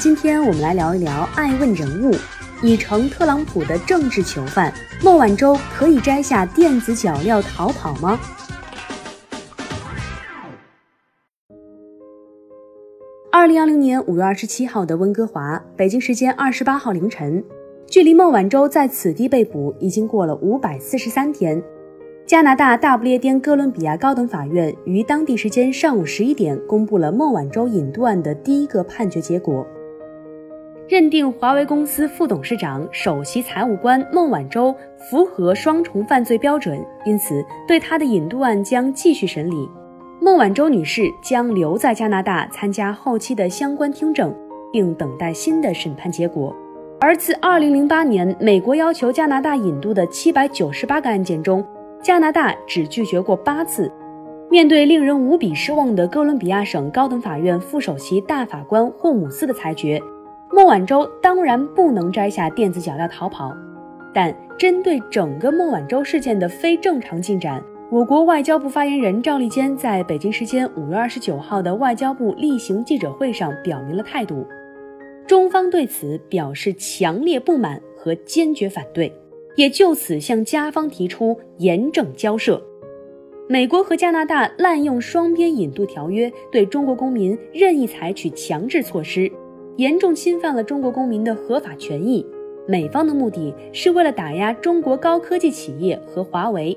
今天我们来聊一聊爱问人物，已成特朗普的政治囚犯孟晚舟可以摘下电子脚镣逃跑吗？二零二零年五月二十七号的温哥华，北京时间二十八号凌晨，距离孟晚舟在此地被捕已经过了五百四十三天。加拿大大不列颠哥伦比亚高等法院于当地时间上午十一点公布了孟晚舟引渡案的第一个判决结果，认定华为公司副董事长、首席财务官孟晚舟符合双重犯罪标准，因此对他的引渡案将继续审理。孟晚舟女士将留在加拿大参加后期的相关听证，并等待新的审判结果。而自2008年美国要求加拿大引渡的798个案件中，加拿大只拒绝过八次。面对令人无比失望的哥伦比亚省高等法院副首席大法官霍姆斯的裁决，孟晚舟当然不能摘下电子脚镣逃跑。但针对整个孟晚舟事件的非正常进展，我国外交部发言人赵立坚在北京时间五月二十九号的外交部例行记者会上表明了态度，中方对此表示强烈不满和坚决反对，也就此向加方提出严正交涉。美国和加拿大滥用双边引渡条约，对中国公民任意采取强制措施，严重侵犯了中国公民的合法权益。美方的目的是为了打压中国高科技企业和华为。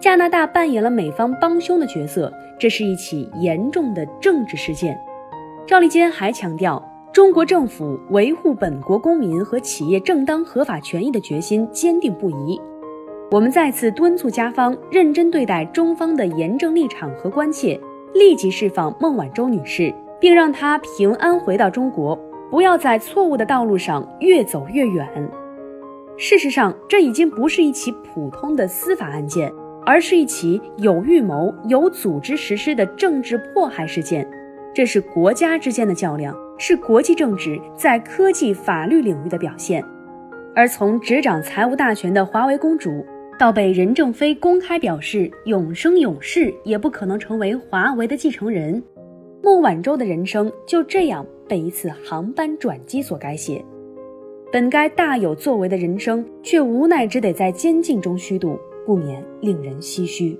加拿大扮演了美方帮凶的角色，这是一起严重的政治事件。赵立坚还强调，中国政府维护本国公民和企业正当合法权益的决心坚定不移。我们再次敦促加方认真对待中方的严正立场和关切，立即释放孟晚舟女士，并让她平安回到中国，不要在错误的道路上越走越远。事实上，这已经不是一起普通的司法案件。而是一起有预谋、有组织实施的政治迫害事件，这是国家之间的较量，是国际政治在科技法律领域的表现。而从执掌财务大权的华为公主，到被任正非公开表示永生永世也不可能成为华为的继承人，孟晚舟的人生就这样被一次航班转机所改写。本该大有作为的人生，却无奈只得在监禁中虚度。不免令人唏嘘。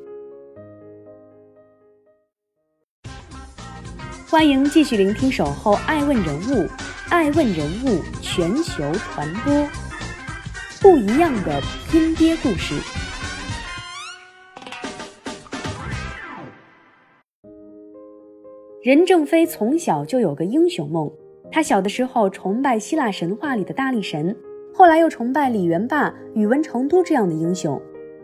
欢迎继续聆听《守候爱问人物》，爱问人物全球传播，不一样的拼爹故事。任正非从小就有个英雄梦，他小的时候崇拜希腊神话里的大力神，后来又崇拜李元霸、宇文成都这样的英雄。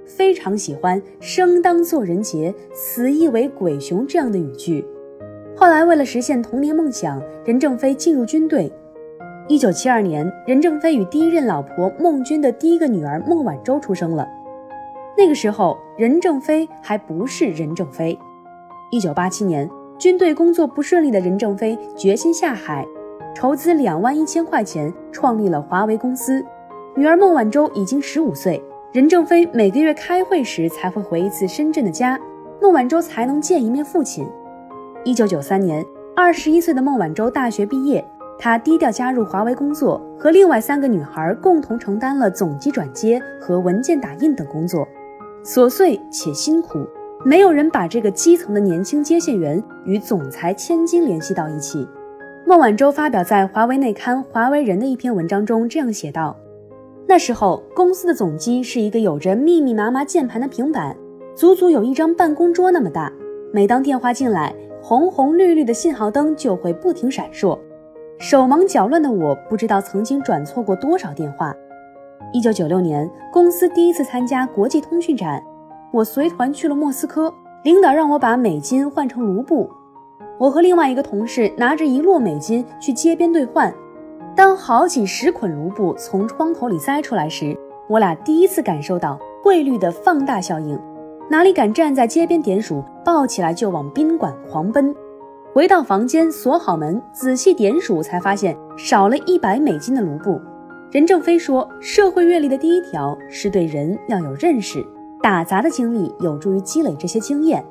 非常喜欢“生当作人杰，死亦为鬼雄”这样的语句。后来，为了实现童年梦想，任正非进入军队。一九七二年，任正非与第一任老婆孟军的第一个女儿孟晚舟出生了。那个时候，任正非还不是任正非。一九八七年，军队工作不顺利的任正非决心下海，筹资两万一千块钱，创立了华为公司。女儿孟晚舟已经十五岁。任正非每个月开会时才会回一次深圳的家，孟晚舟才能见一面父亲。一九九三年，二十一岁的孟晚舟大学毕业，她低调加入华为工作，和另外三个女孩共同承担了总机转接和文件打印等工作，琐碎且辛苦。没有人把这个基层的年轻接线员与总裁千金联系到一起。孟晚舟发表在华为内刊《华为人》的一篇文章中这样写道。那时候，公司的总机是一个有着密密麻麻键盘的平板，足足有一张办公桌那么大。每当电话进来，红红绿绿的信号灯就会不停闪烁。手忙脚乱的我，不知道曾经转错过多少电话。一九九六年，公司第一次参加国际通讯展，我随团去了莫斯科，领导让我把美金换成卢布，我和另外一个同事拿着一摞美金去街边兑换。当好几十捆卢布从窗口里塞出来时，我俩第一次感受到汇率的放大效应。哪里敢站在街边点数，抱起来就往宾馆狂奔。回到房间，锁好门，仔细点数，才发现少了一百美金的卢布。任正非说，社会阅历的第一条是对人要有认识，打杂的经历有助于积累这些经验。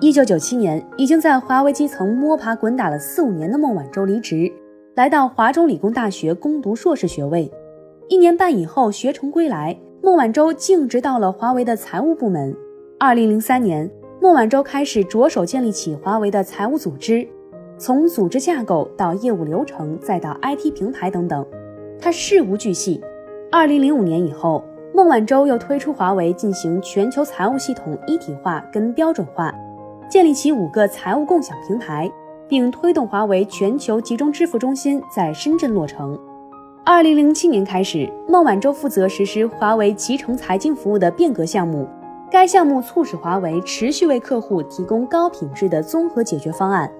一九九七年，已经在华为基层摸爬滚打了四五年的孟晚舟离职，来到华中理工大学攻读硕士学位。一年半以后学成归来，孟晚舟径直到了华为的财务部门。二零零三年，孟晚舟开始着手建立起华为的财务组织，从组织架构到业务流程，再到 IT 平台等等，他事无巨细。二零零五年以后，孟晚舟又推出华为进行全球财务系统一体化跟标准化，建立起五个财务共享平台，并推动华为全球集中支付中心在深圳落成。二零零七年开始，孟晚舟负责实施华为集成财经服务的变革项目。该项目促使华为持续为客户提供高品质的综合解决方案。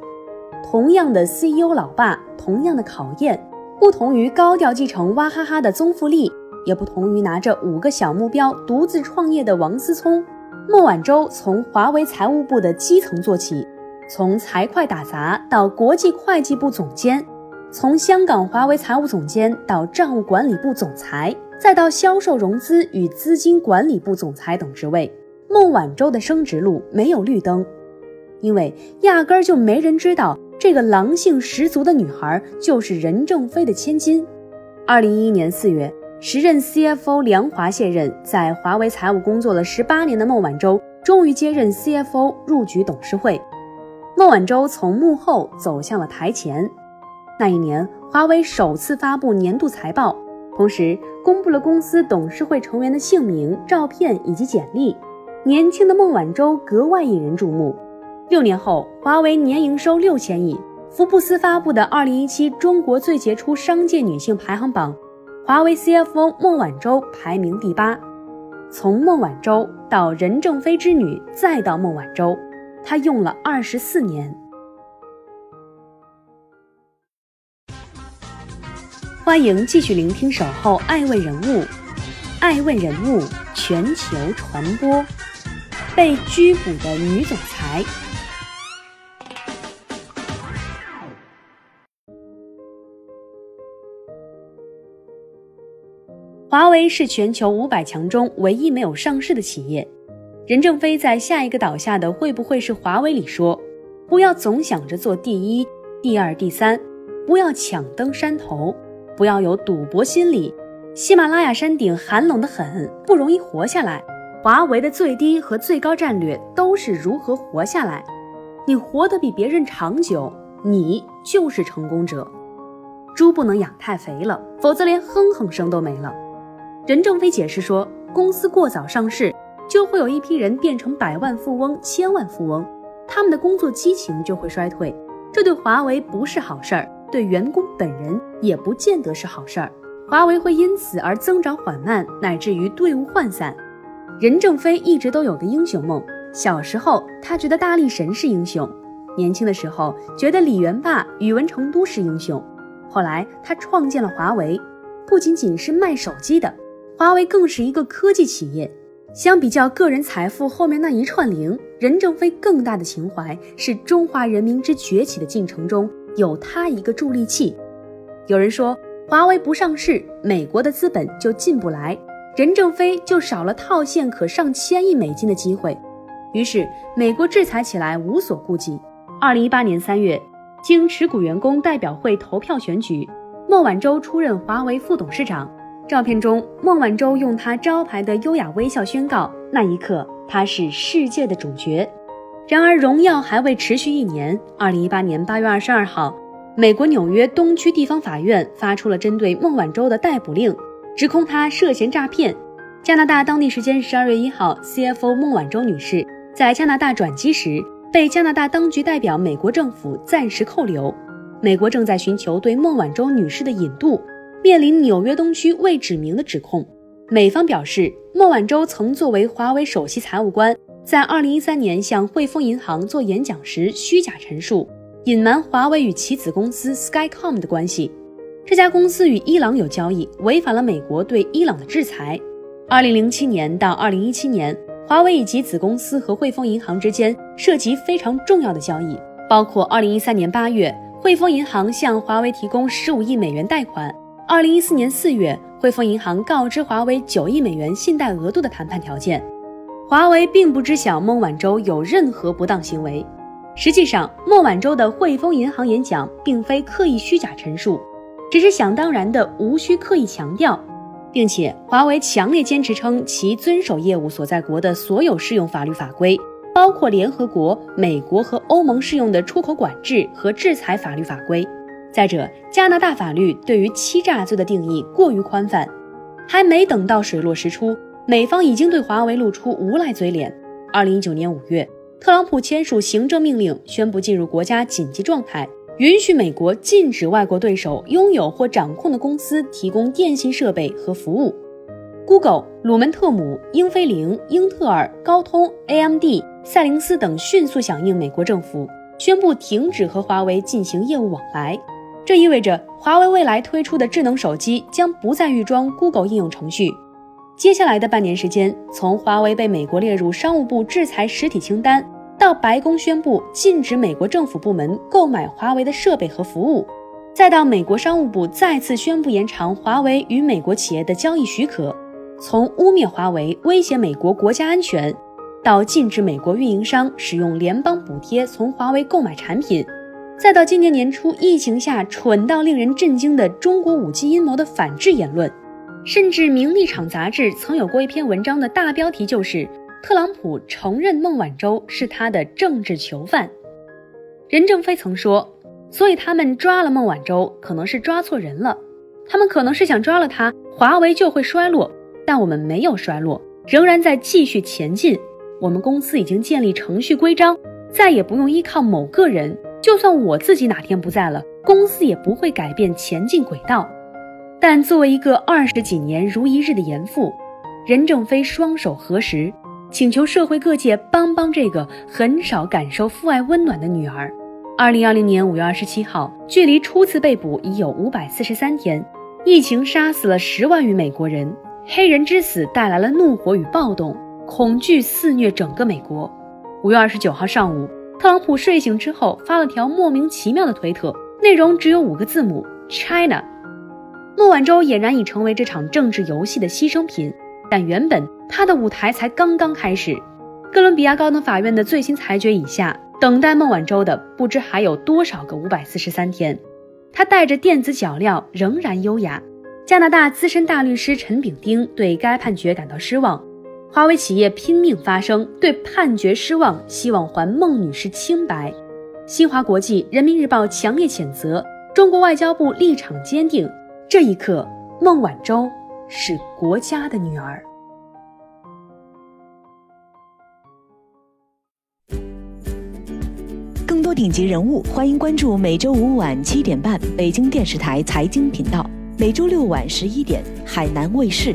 同样的 CEO 老爸，同样的考验，不同于高调继承娃哈哈的宗馥莉，也不同于拿着五个小目标独自创业的王思聪。孟晚舟从华为财务部的基层做起，从财会打杂到国际会计部总监，从香港华为财务总监到账务管理部总裁。再到销售融资与资金管理部总裁等职位，孟晚舟的升职路没有绿灯，因为压根儿就没人知道这个狼性十足的女孩就是任正非的千金。二零一一年四月，时任 CFO 梁华卸任，在华为财务工作了十八年的孟晚舟终于接任 CFO 入局董事会。孟晚舟从幕后走向了台前。那一年，华为首次发布年度财报。同时公布了公司董事会成员的姓名、照片以及简历。年轻的孟晚舟格外引人注目。六年后，华为年营收六千亿。福布斯发布的二零一七中国最杰出商界女性排行榜，华为 CFO 孟晚舟排名第八。从孟晚舟到任正非之女，再到孟晚舟，她用了二十四年。欢迎继续聆听《守候爱问人物》，爱问人物全球传播。被拘捕的女总裁。华为是全球五百强中唯一没有上市的企业。任正非在下一个倒下的会不会是华为里说：“不要总想着做第一、第二、第三，不要抢登山头。”不要有赌博心理。喜马拉雅山顶寒冷的很，不容易活下来。华为的最低和最高战略都是如何活下来。你活得比别人长久，你就是成功者。猪不能养太肥了，否则连哼哼声都没了。任正非解释说，公司过早上市，就会有一批人变成百万富翁、千万富翁，他们的工作激情就会衰退，这对华为不是好事儿。对员工本人也不见得是好事儿，华为会因此而增长缓慢，乃至于队伍涣散。任正非一直都有个英雄梦，小时候他觉得大力神是英雄，年轻的时候觉得李元霸、宇文成都是英雄，后来他创建了华为，不仅仅是卖手机的，华为更是一个科技企业。相比较个人财富后面那一串零，任正非更大的情怀是中华人民之崛起的进程中。有他一个助力器。有人说，华为不上市，美国的资本就进不来，任正非就少了套现可上千亿美金的机会。于是，美国制裁起来无所顾忌。二零一八年三月，经持股员工代表会投票选举，孟晚舟出任华为副董事长。照片中，孟晚舟用她招牌的优雅微笑宣告：“那一刻，她是世界的主角。”然而，荣耀还未持续一年。二零一八年八月二十二号，美国纽约东区地方法院发出了针对孟晚舟的逮捕令，指控她涉嫌诈骗。加拿大当地时间十二月一号，CFO 孟晚舟女士在加拿大转机时，被加拿大当局代表美国政府暂时扣留。美国正在寻求对孟晚舟女士的引渡，面临纽约东区未指名的指控。美方表示，孟晚舟曾作为华为首席财务官。在二零一三年向汇丰银行做演讲时，虚假陈述，隐瞒华为与其子公司 Skycom 的关系。这家公司与伊朗有交易，违反了美国对伊朗的制裁。二零零七年到二零一七年，华为以及子公司和汇丰银行之间涉及非常重要的交易，包括二零一三年八月，汇丰银行向华为提供十五亿美元贷款；二零一四年四月，汇丰银行告知华为九亿美元信贷额度的谈判条件。华为并不知晓孟晚舟有任何不当行为。实际上，孟晚舟的汇丰银行演讲并非刻意虚假陈述，只是想当然的无需刻意强调。并且，华为强烈坚持称其遵守业务所在国的所有适用法律法规，包括联合国、美国和欧盟适用的出口管制和制裁法律法规。再者，加拿大法律对于欺诈罪的定义过于宽泛，还没等到水落石出，美方已经对华为露出无赖嘴脸。二零一九年五月，特朗普签署行政命令，宣布进入国家紧急状态。允许美国禁止外国对手拥有或掌控的公司提供电信设备和服务。Google、鲁门特姆、英飞凌、英特尔、高通、AMD、赛灵思等迅速响应美国政府，宣布停止和华为进行业务往来。这意味着华为未来推出的智能手机将不再预装 Google 应用程序。接下来的半年时间，从华为被美国列入商务部制裁实体清单。到白宫宣布禁止美国政府部门购买华为的设备和服务，再到美国商务部再次宣布延长华为与美国企业的交易许可，从污蔑华为威胁美国国家安全，到禁止美国运营商使用联邦补贴从华为购买产品，再到今年年初疫情下蠢到令人震惊的中国五 G 阴谋的反制言论，甚至《名利场》杂志曾有过一篇文章的大标题就是。特朗普承认孟晚舟是他的政治囚犯，任正非曾说，所以他们抓了孟晚舟，可能是抓错人了。他们可能是想抓了他，华为就会衰落，但我们没有衰落，仍然在继续前进。我们公司已经建立程序规章，再也不用依靠某个人。就算我自己哪天不在了，公司也不会改变前进轨道。但作为一个二十几年如一日的严父，任正非双手合十。请求社会各界帮帮这个很少感受父爱温暖的女儿。二零二零年五月二十七号，距离初次被捕已有五百四十三天，疫情杀死了十万余美国人，黑人之死带来了怒火与暴动，恐惧肆虐整个美国。五月二十九号上午，特朗普睡醒之后发了条莫名其妙的推特，内容只有五个字母：China。孟晚舟俨然已成为这场政治游戏的牺牲品。但原本他的舞台才刚刚开始，哥伦比亚高等法院的最新裁决以下，等待孟晚舟的不知还有多少个五百四十三天。他带着电子脚镣，仍然优雅。加拿大资深大律师陈炳丁对该判决感到失望。华为企业拼命发声，对判决失望，希望还孟女士清白。新华国际、人民日报强烈谴责，中国外交部立场坚定。这一刻，孟晚舟。是国家的女儿。更多顶级人物，欢迎关注每周五晚七点半北京电视台财经频道，每周六晚十一点海南卫视